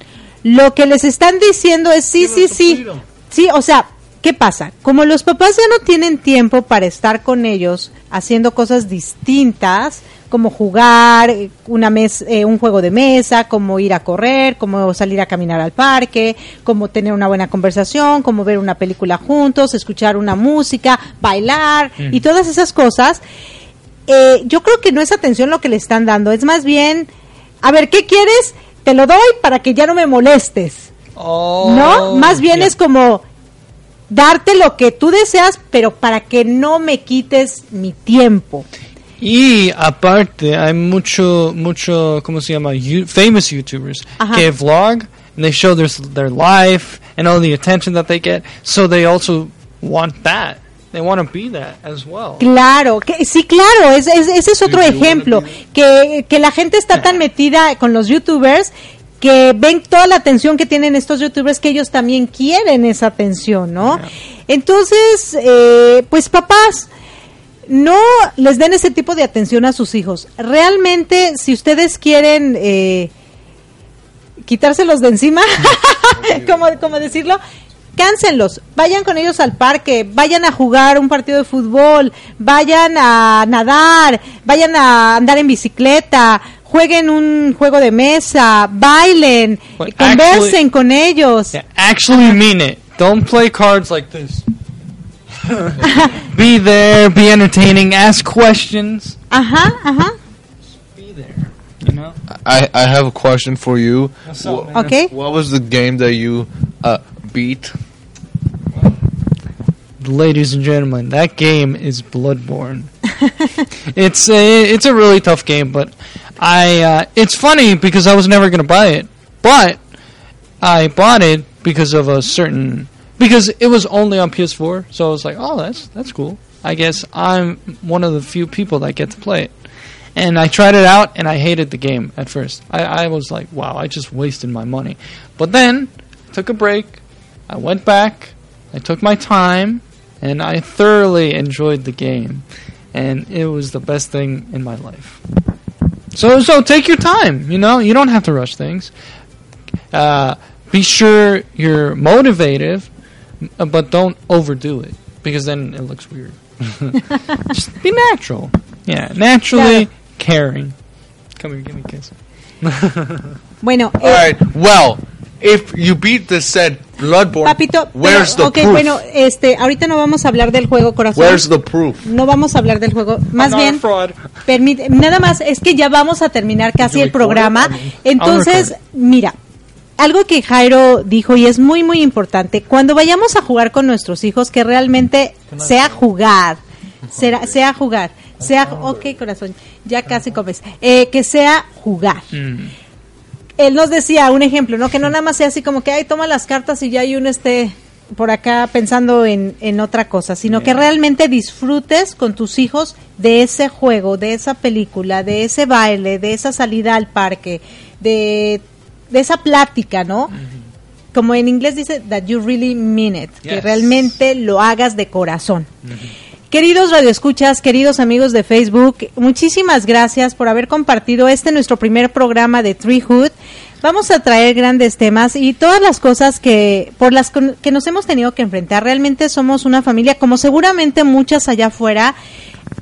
Lo que les están diciendo es sí, sí, sí. Sí, o sea, ¿qué pasa? Como los papás ya no tienen tiempo para estar con ellos haciendo cosas distintas, como jugar eh, una mes, eh, un juego de mesa, como ir a correr, como salir a caminar al parque, como tener una buena conversación, como ver una película juntos, escuchar una música, bailar y todas esas cosas eh, yo creo que no es atención lo que le están dando, es más bien, a ver, ¿qué quieres? Te lo doy para que ya no me molestes, Oh, ¿no? Más bien yeah. es como darte lo que tú deseas, pero para que no me quites mi tiempo. Y aparte, hay mucho, mucho, ¿cómo se llama? You, famous YouTubers Ajá. que vlog and they show their, their life and all the attention that they get. So they also want that. They want to be that as well. Claro, que, sí, claro, es- es- ese es otro ejemplo, que, que la gente está tan metida con los youtubers que ven toda la atención que tienen estos youtubers que ellos también quieren esa atención, ¿no? Entonces, eh, pues papás, no les den ese tipo de atención a sus hijos. Realmente, si ustedes quieren eh, quitárselos de encima, como, como decirlo, cáncenlos, vayan con ellos al parque, vayan a jugar un partido de fútbol, vayan a nadar, vayan a andar en bicicleta, jueguen un juego de mesa, bailen, conversen actually- con ellos. Yeah, actually mean it. Don't play cards like this. be there, be entertaining, ask questions. Ajá, ajá. Be there. You know? I I have a question for you. What's up? Okay. What was the game that you uh, beat? Ladies and gentlemen, that game is Bloodborne. it's a it's a really tough game, but I uh, it's funny because I was never gonna buy it, but I bought it because of a certain because it was only on PS4, so I was like, oh, that's that's cool. I guess I'm one of the few people that get to play it. And I tried it out, and I hated the game at first. I, I was like, wow, I just wasted my money. But then, I took a break. I went back. I took my time, and I thoroughly enjoyed the game. And it was the best thing in my life. So, so take your time. You know, you don't have to rush things. Uh, be sure you're motivated, uh, but don't overdo it because then it looks weird. Just be natural. Yeah, naturally Claro. caring. Come here, give me a kiss. Bueno, All right. Well, if you beat the said Bloodborne, papito, pero- where's the ok, proof? bueno, este, ahorita no vamos a hablar del juego corazón. Where's the proof? No vamos a hablar del juego, más bien, permite, nada más, es que ya vamos a terminar casi el programa. Entonces, mira, algo que Jairo dijo y es muy, muy importante, cuando vayamos a jugar con nuestros hijos, que realmente sea jugar, será, sea jugar, sea, ok corazón, ya casi comes, eh, que sea jugar. Mm. Él nos decía un ejemplo, ¿no? Que no nada más sea así como que, ay, toma las cartas y ya hay uno esté por acá pensando en, en otra cosa, sino que realmente disfrutes con tus hijos de ese juego, de esa película, de ese baile, de esa salida al parque, de, de esa plática, ¿no? Como en inglés dice, that you really mean it, que realmente lo hagas de corazón. Queridos radioescuchas, queridos amigos de Facebook, muchísimas gracias por haber compartido este nuestro primer programa de Treehood. Vamos a traer grandes temas y todas las cosas que por las que nos hemos tenido que enfrentar. Realmente somos una familia, como seguramente muchas allá afuera,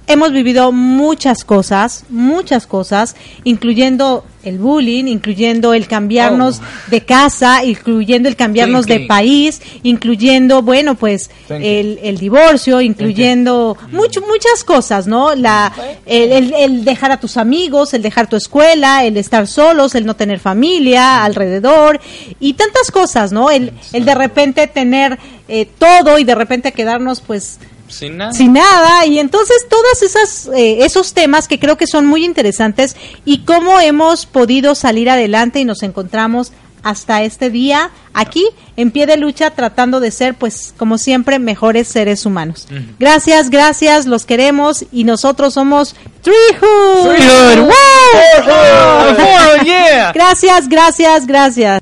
hemos vivido muchas cosas, muchas cosas, incluyendo el bullying, incluyendo el cambiarnos de casa, incluyendo el cambiarnos de país, incluyendo, bueno, pues el, el divorcio, incluyendo mucho, muchas cosas, ¿no? La, el, el- el dejar a tus amigos, el dejar tu escuela, el estar solos, el no tener familia alrededor y tantas cosas, ¿no? El, el de repente tener eh, todo y de repente quedarnos pues Sin nada. sin nada y entonces todas esas eh, esos temas que creo que son muy interesantes y cómo hemos podido salir adelante y nos encontramos hasta este día aquí en pie de lucha tratando de ser pues como siempre mejores seres humanos. Gracias, gracias, los queremos y nosotros somos Treehood. Treehood, yeah. Gracias, gracias, gracias.